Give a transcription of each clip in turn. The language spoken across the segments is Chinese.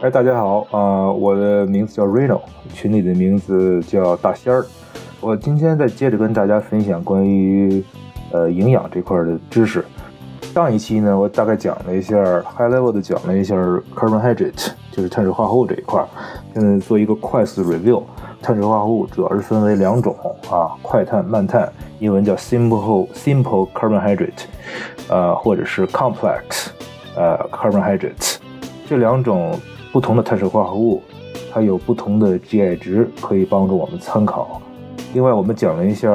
哎，大家好啊、我的名字叫 Reno，群里的名字叫大仙儿。我今天再接着跟大家分享关于呃营养这块的知识。上一期呢，我大概讲了一下 high level 的讲了一下 carbohydrate，就是碳水化合物这一块。现在做一个快速 review，碳水化合物主要是分为两种啊，快碳、慢碳，英文叫 simple simple carbohydrate，呃，或者是 complex 呃 carbohydrate。这两种不同的碳水化合物，它有不同的 GI 值，可以帮助我们参考。另外，我们讲了一下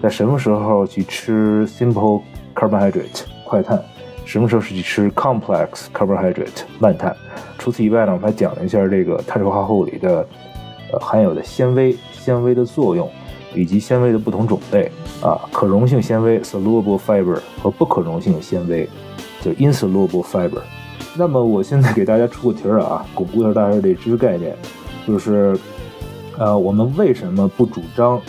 在什么时候去吃 simple carbohydrate 快碳，什么时候是去吃 complex carbohydrate 慢碳。除此以外呢，我们还讲了一下这个碳水化合物里的呃含有的纤维、纤维的作用，以及纤维的不同种类啊，可溶性纤维 soluble fiber 和不可溶性纤维就 insoluble fiber。那么我现在给大家出个题儿啊，巩固一下大家这知识概念，就是，呃，我们为什么不主张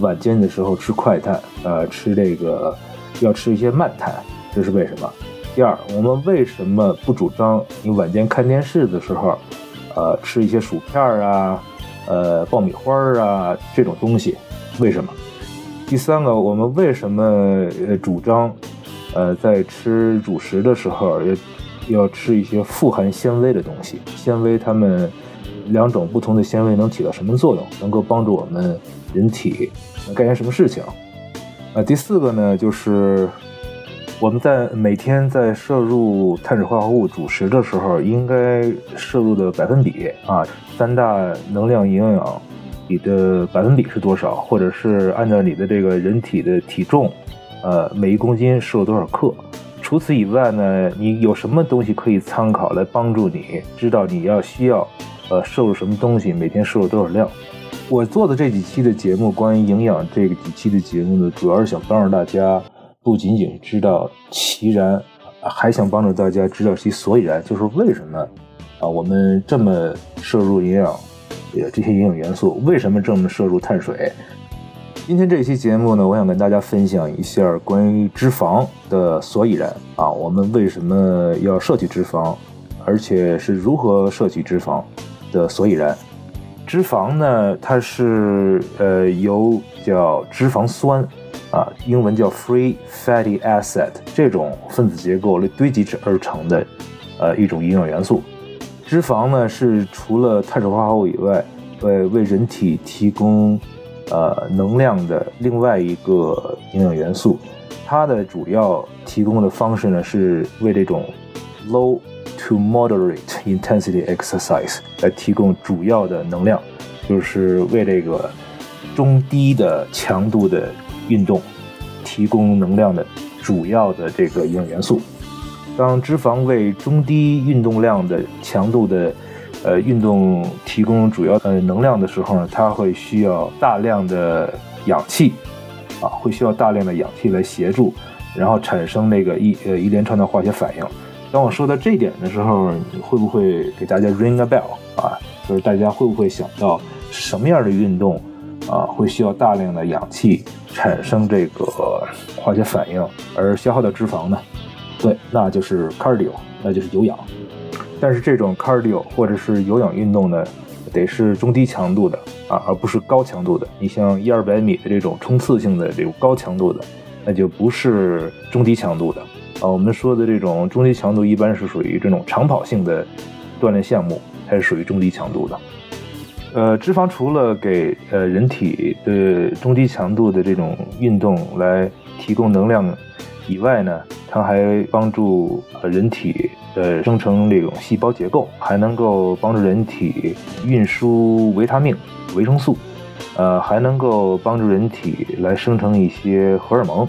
晚间的时候吃快碳，呃，吃这个要吃一些慢碳，这是为什么？第二，我们为什么不主张你晚间看电视的时候，呃，吃一些薯片儿啊，呃，爆米花儿啊这种东西？为什么？第三个，我们为什么呃主张，呃，在吃主食的时候要要吃一些富含纤维的东西？纤维它们两种不同的纤维能起到什么作用？能够帮助我们人体干些什么事情？啊，第四个呢，就是我们在每天在摄入碳水化合物主食的时候，应该摄入的百分比啊，三大能量营养你的百分比是多少，或者是按照你的这个人体的体重，呃，每一公斤摄入多少克。除此以外呢，你有什么东西可以参考来帮助你知道你要需要，呃，摄入什么东西，每天摄入多少量？我做的这几期的节目，关于营养这个几期的节目呢，主要是想帮助大家不仅仅知道其然，还想帮助大家知道其所以然，就是为什么啊我们这么摄入营养，呃这些营养元素，为什么这么摄入碳水？今天这期节目呢，我想跟大家分享一下关于脂肪的所以然啊，我们为什么要摄取脂肪，而且是如何摄取脂肪的所以然。脂肪呢，它是呃由叫脂肪酸啊，英文叫 free fatty acid 这种分子结构来堆积而成的呃一种营养元素。脂肪呢是除了碳水化合物以外，呃为人体提供呃能量的另外一个营养元素。它的主要提供的方式呢是为这种 low to moderate intensity exercise 来提供主要的能量，就是为这个中低的强度的运动提供能量的主要的这个营养元素。当脂肪为中低运动量的强度的呃运动提供主要呃能量的时候呢，它会需要大量的氧气啊，会需要大量的氧气来协助，然后产生那个一呃一连串的化学反应。当我说到这点的时候，你会不会给大家 ring a bell 啊？就是大家会不会想到什么样的运动啊会需要大量的氧气产生这个化学反应而消耗掉脂肪呢？对，那就是 cardio，那就是有氧。但是这种 cardio 或者是有氧运动呢，得是中低强度的啊，而不是高强度的。你像一二百米的这种冲刺性的这种高强度的，那就不是中低强度的。啊，我们说的这种中低强度一般是属于这种长跑性的锻炼项目，才是属于中低强度的。呃，脂肪除了给呃人体的中低强度的这种运动来提供能量以外呢，它还帮助人体呃生成这种细胞结构，还能够帮助人体运输维他命、维生素，呃，还能够帮助人体来生成一些荷尔蒙。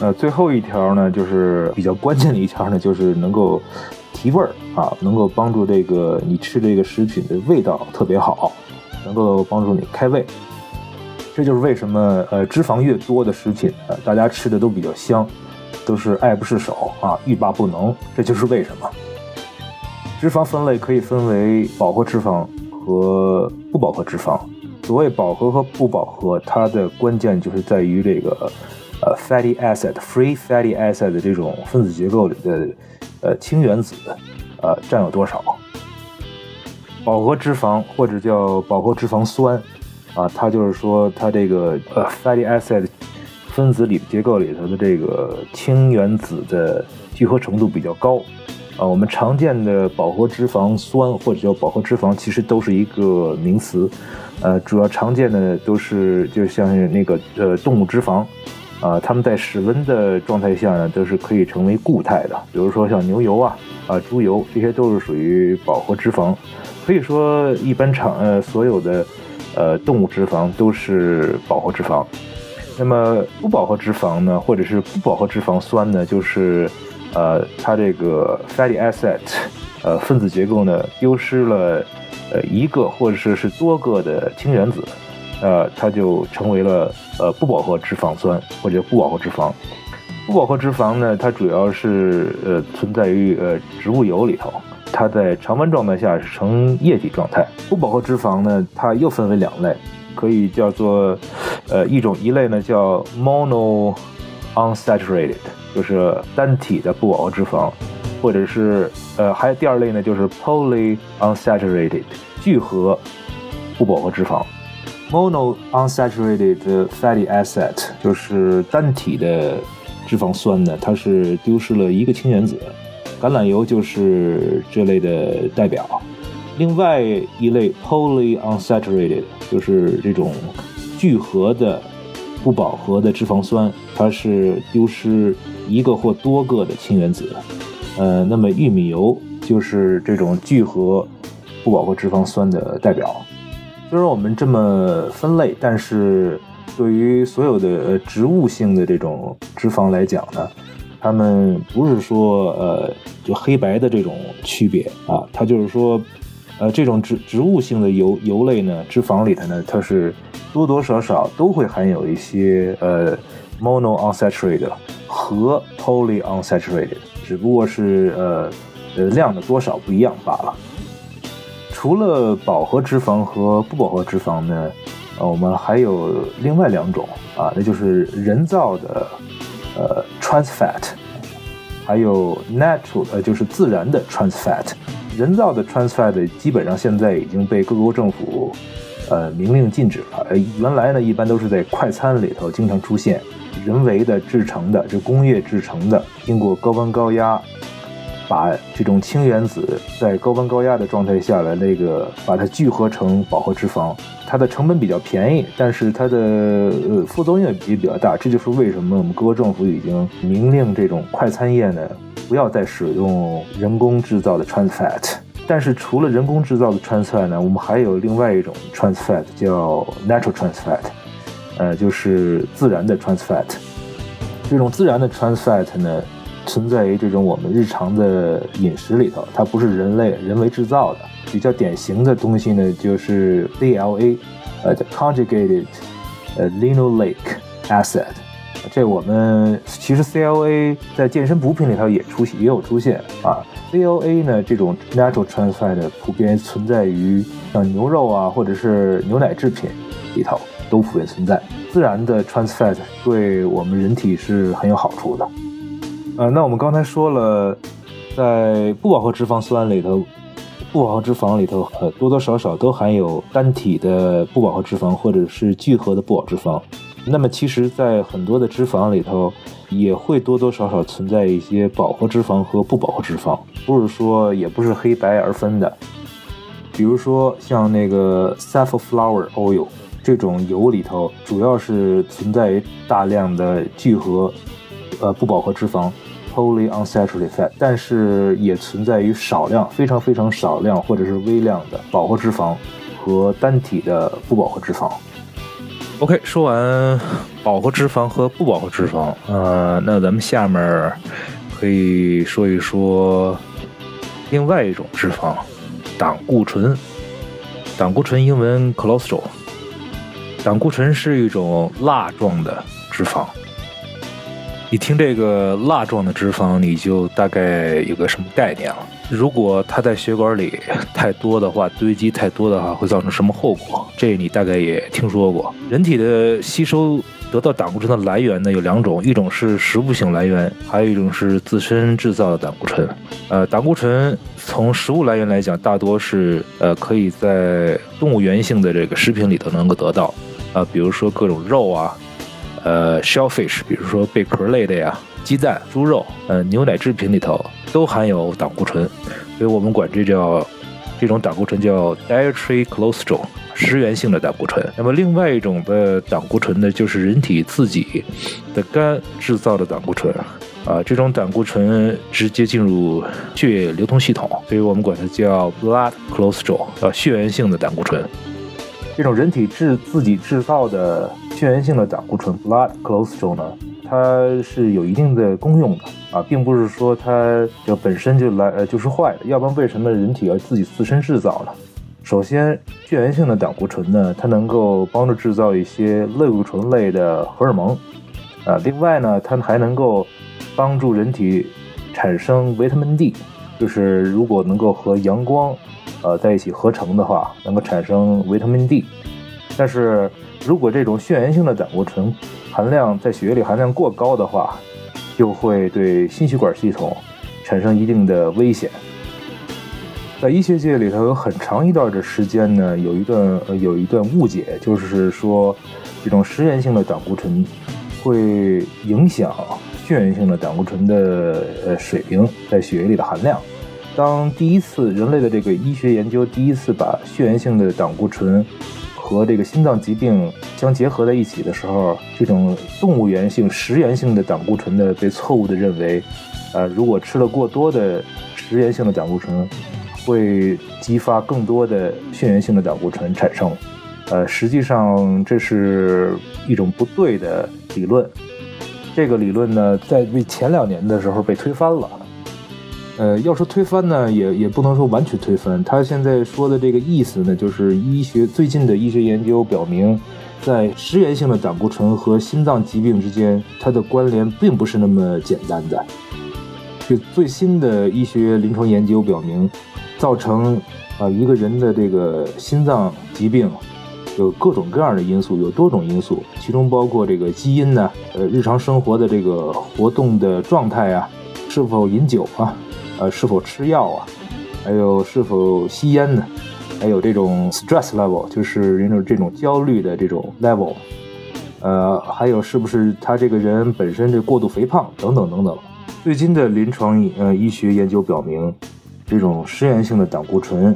呃，最后一条呢，就是比较关键的一条呢，就是能够提味儿啊，能够帮助这个你吃这个食品的味道特别好，能够帮助你开胃。这就是为什么呃脂肪越多的食品，呃大家吃的都比较香，都是爱不释手啊，欲罢不能。这就是为什么。脂肪分类可以分为饱和脂肪和不饱和脂肪。所谓饱和和不饱和，它的关键就是在于这个呃 fatty acid、free fatty acid 这种分子结构里的呃氢原子呃占有多少。饱和脂肪或者叫饱和脂肪酸，啊，它就是说它这个呃 fatty acid 分子里结构里头的这个氢原子的聚合程度比较高，啊，我们常见的饱和脂肪酸或者叫饱和脂肪其实都是一个名词，呃，主要常见的都是就像是那个呃动物脂肪。啊，它们在室温的状态下呢，都是可以成为固态的。比如说像牛油啊、啊猪油，这些都是属于饱和脂肪。可以说，一般常呃所有的呃动物脂肪都是饱和脂肪。那么不饱和脂肪呢，或者是不饱和脂肪酸呢，就是呃它这个 fatty acid 呃分子结构呢丢失了呃一个或者是是多个的氢原子。呃，它就成为了呃不饱和脂肪酸或者不饱和脂肪。不饱和脂肪呢，它主要是呃存在于呃植物油里头，它在常温状态下是呈液体状态。不饱和脂肪呢，它又分为两类，可以叫做呃一种一类呢叫 mono unsaturated，就是单体的不饱和脂肪，或者是呃还有第二类呢就是 poly unsaturated，聚合不饱和脂肪。Mono unsaturated fatty acid 就是单体的脂肪酸呢，它是丢失了一个氢原子，橄榄油就是这类的代表。另外一类 poly unsaturated 就是这种聚合的不饱和的脂肪酸，它是丢失一个或多个的氢原子。呃，那么玉米油就是这种聚合不饱和脂肪酸的代表。虽然我们这么分类，但是对于所有的植物性的这种脂肪来讲呢，它们不是说呃就黑白的这种区别啊，它就是说，呃这种植植物性的油油类呢，脂肪里头呢，它是多多少少都会含有一些呃 mono unsaturated 和 poly unsaturated，只不过是呃呃量的多少不一样罢了。除了饱和脂肪和不饱和脂肪呢，呃，我们还有另外两种啊，那就是人造的呃 trans fat，还有 natural 呃就是自然的 trans fat。人造的 trans fat 基本上现在已经被各国政府呃明令禁止了。呃，原来呢一般都是在快餐里头经常出现，人为的制成的，就工业制成的，经过高温高压。把这种氢原子在高温高压的状态下来，那个把它聚合成饱和脂肪，它的成本比较便宜，但是它的呃副作用也比较大。这就是为什么我们各国政府已经明令这种快餐业呢不要再使用人工制造的 trans fat。但是除了人工制造的 trans fat 呢，我们还有另外一种 trans fat 叫 natural trans fat，呃，就是自然的 trans fat。这种自然的 trans fat 呢。存在于这种我们日常的饮食里头，它不是人类人为制造的。比较典型的东西呢，就是 CLA，呃叫，conjugated，呃，linoleic acid。这我们其实 CLA 在健身补品里头也出现，也有出现啊。CLA 呢，这种 natural trans fat 普遍存在于像牛肉啊，或者是牛奶制品里头都普遍存在。自然的 trans fat 对我们人体是很有好处的。呃，那我们刚才说了，在不饱和脂肪酸里头，不饱和脂肪里头，呃，多多少少都含有单体的不饱和脂肪或者是聚合的不饱和脂肪。那么，其实，在很多的脂肪里头，也会多多少少存在一些饱和脂肪和不饱和脂肪，不是说也不是黑白而分的。比如说，像那个 safflower oil 这种油里头，主要是存在大量的聚合。呃，不饱和脂肪，poly unsaturated fat，但是也存在于少量、非常非常少量或者是微量的饱和脂肪和单体的不饱和脂肪。OK，说完饱和脂肪和不饱和脂肪，呃，那咱们下面可以说一说另外一种脂肪——胆固醇。胆固醇英文 cholesterol。胆固醇是一种蜡状的脂肪。你听这个蜡状的脂肪，你就大概有个什么概念了？如果它在血管里太多的话，堆积太多的话，会造成什么后果？这你大概也听说过。人体的吸收得到胆固醇的来源呢有两种，一种是食物性来源，还有一种是自身制造的胆固醇。呃，胆固醇从食物来源来讲，大多是呃可以在动物源性的这个食品里头能够得到，啊，比如说各种肉啊，呃，shellfish，比如说贝壳类的呀，鸡蛋、猪肉，呃，牛奶制品里头都含有胆固醇，所以我们管这叫。这种胆固醇叫 dietary cholesterol，食源性的胆固醇。那么另外一种的胆固醇呢，就是人体自己的肝制造的胆固醇。啊，这种胆固醇直接进入血液流通系统，所以我们管它叫 blood cholesterol，啊，血源性的胆固醇。这种人体制自己制造的血源性的胆固醇 blood cholesterol 呢？它是有一定的功用的啊，并不是说它就本身就来呃就是坏的，要不然为什么人体要自己自身制造呢？首先，血源性的胆固醇呢，它能够帮助制造一些类固醇类的荷尔蒙啊，另外呢，它还能够帮助人体产生维他命 D，就是如果能够和阳光呃在一起合成的话，能够产生维他命 D。但是如果这种血源性的胆固醇，含量在血液里含量过高的话，就会对心血管系统产生一定的危险。在医学界里头，有很长一段的时间呢，有一段呃有一段误解，就是说这种食源性的胆固醇会影响血源性的胆固醇的呃水平在血液里的含量。当第一次人类的这个医学研究第一次把血源性的胆固醇和这个心脏疾病相结合在一起的时候，这种动物源性食源性的胆固醇呢，被错误的认为，呃，如果吃了过多的食源性的胆固醇，会激发更多的血源性的胆固醇产生。呃，实际上这是一种不对的理论。这个理论呢，在前两年的时候被推翻了。呃，要说推翻呢，也也不能说完全推翻。他现在说的这个意思呢，就是医学最近的医学研究表明，在食源性的胆固醇和心脏疾病之间，它的关联并不是那么简单的。就最新的医学临床研究表明，造成啊一个人的这个心脏疾病，有各种各样的因素，有多种因素，其中包括这个基因呢，呃，日常生活的这个活动的状态啊，是否饮酒啊。呃，是否吃药啊？还有是否吸烟呢？还有这种 stress level，就是人种这种焦虑的这种 level。呃，还有是不是他这个人本身这过度肥胖等等等等。最近的临床呃医学研究表明，这种食源性的胆固醇，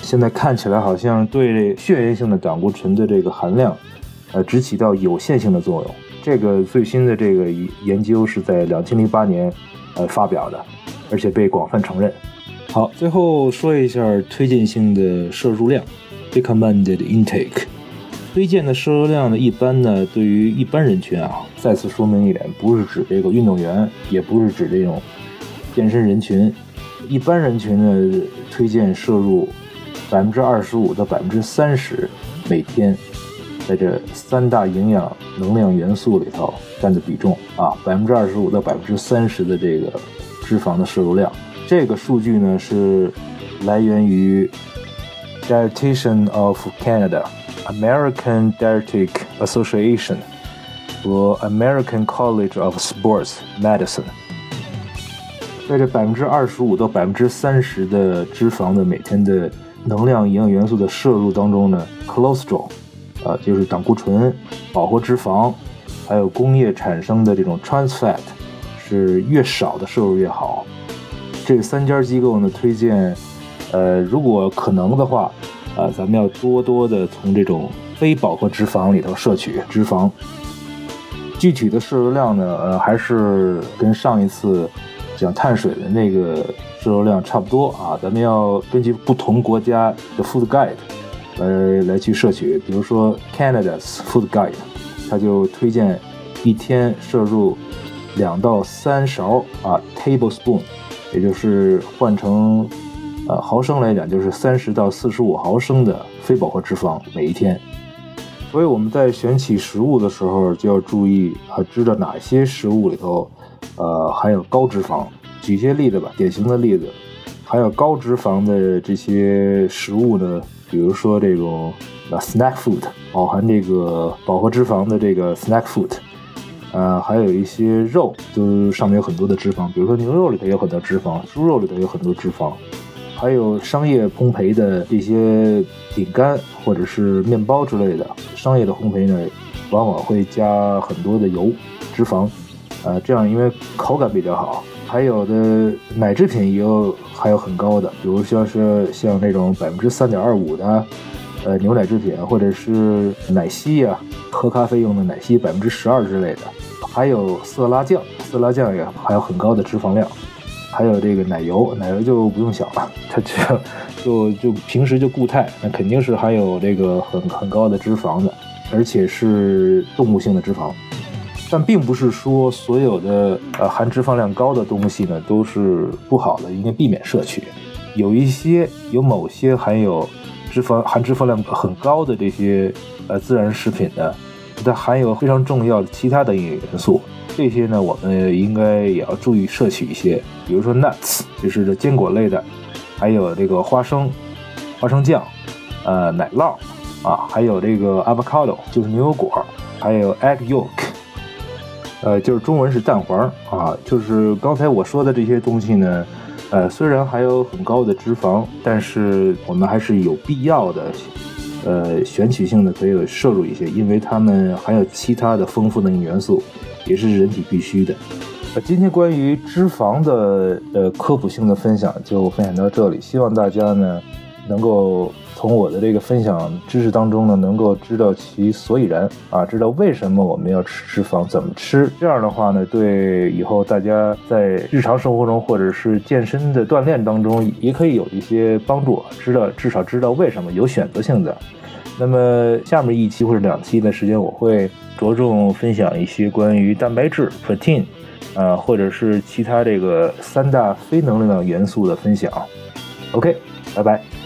现在看起来好像对血源性的胆固醇的这个含量，呃，只起到有限性的作用。这个最新的这个研究是在两千零八年呃发表的。而且被广泛承认。好，最后说一下推荐性的摄入量，recommended intake。推荐的摄入量呢，一般呢，对于一般人群啊，再次说明一点，不是指这个运动员，也不是指这种健身人群。一般人群呢，推荐摄入百分之二十五到百分之三十每天，在这三大营养能量元素里头占的比重啊，百分之二十五到百分之三十的这个。脂肪的摄入量，这个数据呢是来源于 Dietitian of Canada、American Dietetic Association 和 American College of Sports Medicine。在这百分之二十五到百分之三十的脂肪的每天的能量营养元素的摄入当中呢，cholesterol，啊，就是胆固醇、饱和脂肪，还有工业产生的这种 trans fat。是越少的摄入越好。这三家机构呢推荐，呃，如果可能的话，啊，咱们要多多的从这种非饱和脂肪里头摄取脂肪。具体的摄入量呢，呃，还是跟上一次讲碳水的那个摄入量差不多啊。咱们要根据不同国家的 Food Guide 来来去摄取。比如说 Canada's Food Guide，它就推荐一天摄入。两到三勺啊，tablespoon，也就是换成呃毫升来讲，就是三十到四十五毫升的非饱和脂肪每一天。所以我们在选取食物的时候就要注意啊，知道哪些食物里头呃含有高脂肪。举些例子吧，典型的例子，含有高脂肪的这些食物呢，比如说这种呃 snack food，饱含这个饱和脂肪的这个 snack food，呃，还有一些肉，就是上面有很多的脂肪，比如说牛肉里头有很多脂肪，猪肉里头有很多脂肪，还有商业烘焙的这些饼干或者是面包之类的，商业的烘焙呢，往往会加很多的油脂肪，呃，这样因为口感比较好。还有的奶制品也有还有很高的，比如像是像那种百分之三点二五的，呃牛奶制品，或者是奶昔呀，喝咖啡用的奶昔百分之十二之类的，还有色拉酱，色拉酱也还有很高的脂肪量，还有这个奶油，奶油就不用想了，它就就就平时就固态，那肯定是含有这个很很高的脂肪的，而且是动物性的脂肪。但并不是说所有的呃含脂肪量高的东西呢都是不好的，应该避免摄取。有一些有某些含有脂肪含脂肪量很高的这些呃自然食品呢，它含有非常重要的其他的营养元素，这些呢我们应该也要注意摄取一些。比如说 nuts，就是坚果类的，还有这个花生、花生酱，呃奶酪啊，还有这个 avocado，就是牛油果，还有 egg yolk。呃，就是中文是蛋黄啊，就是刚才我说的这些东西呢，呃，虽然还有很高的脂肪，但是我们还是有必要的，呃，选取性的可以摄入一些，因为它们含有其他的丰富的元素，也是人体必需的。呃，今天关于脂肪的呃科普性的分享就分享到这里，希望大家呢能够。从我的这个分享知识当中呢，能够知道其所以然啊，知道为什么我们要吃脂肪，怎么吃。这样的话呢，对以后大家在日常生活中或者是健身的锻炼当中，也可以有一些帮助。知道至少知道为什么有选择性的。那么下面一期或者两期的时间，我会着重分享一些关于蛋白质 （protein） 啊，或者是其他这个三大非能量元素的分享。OK，拜拜。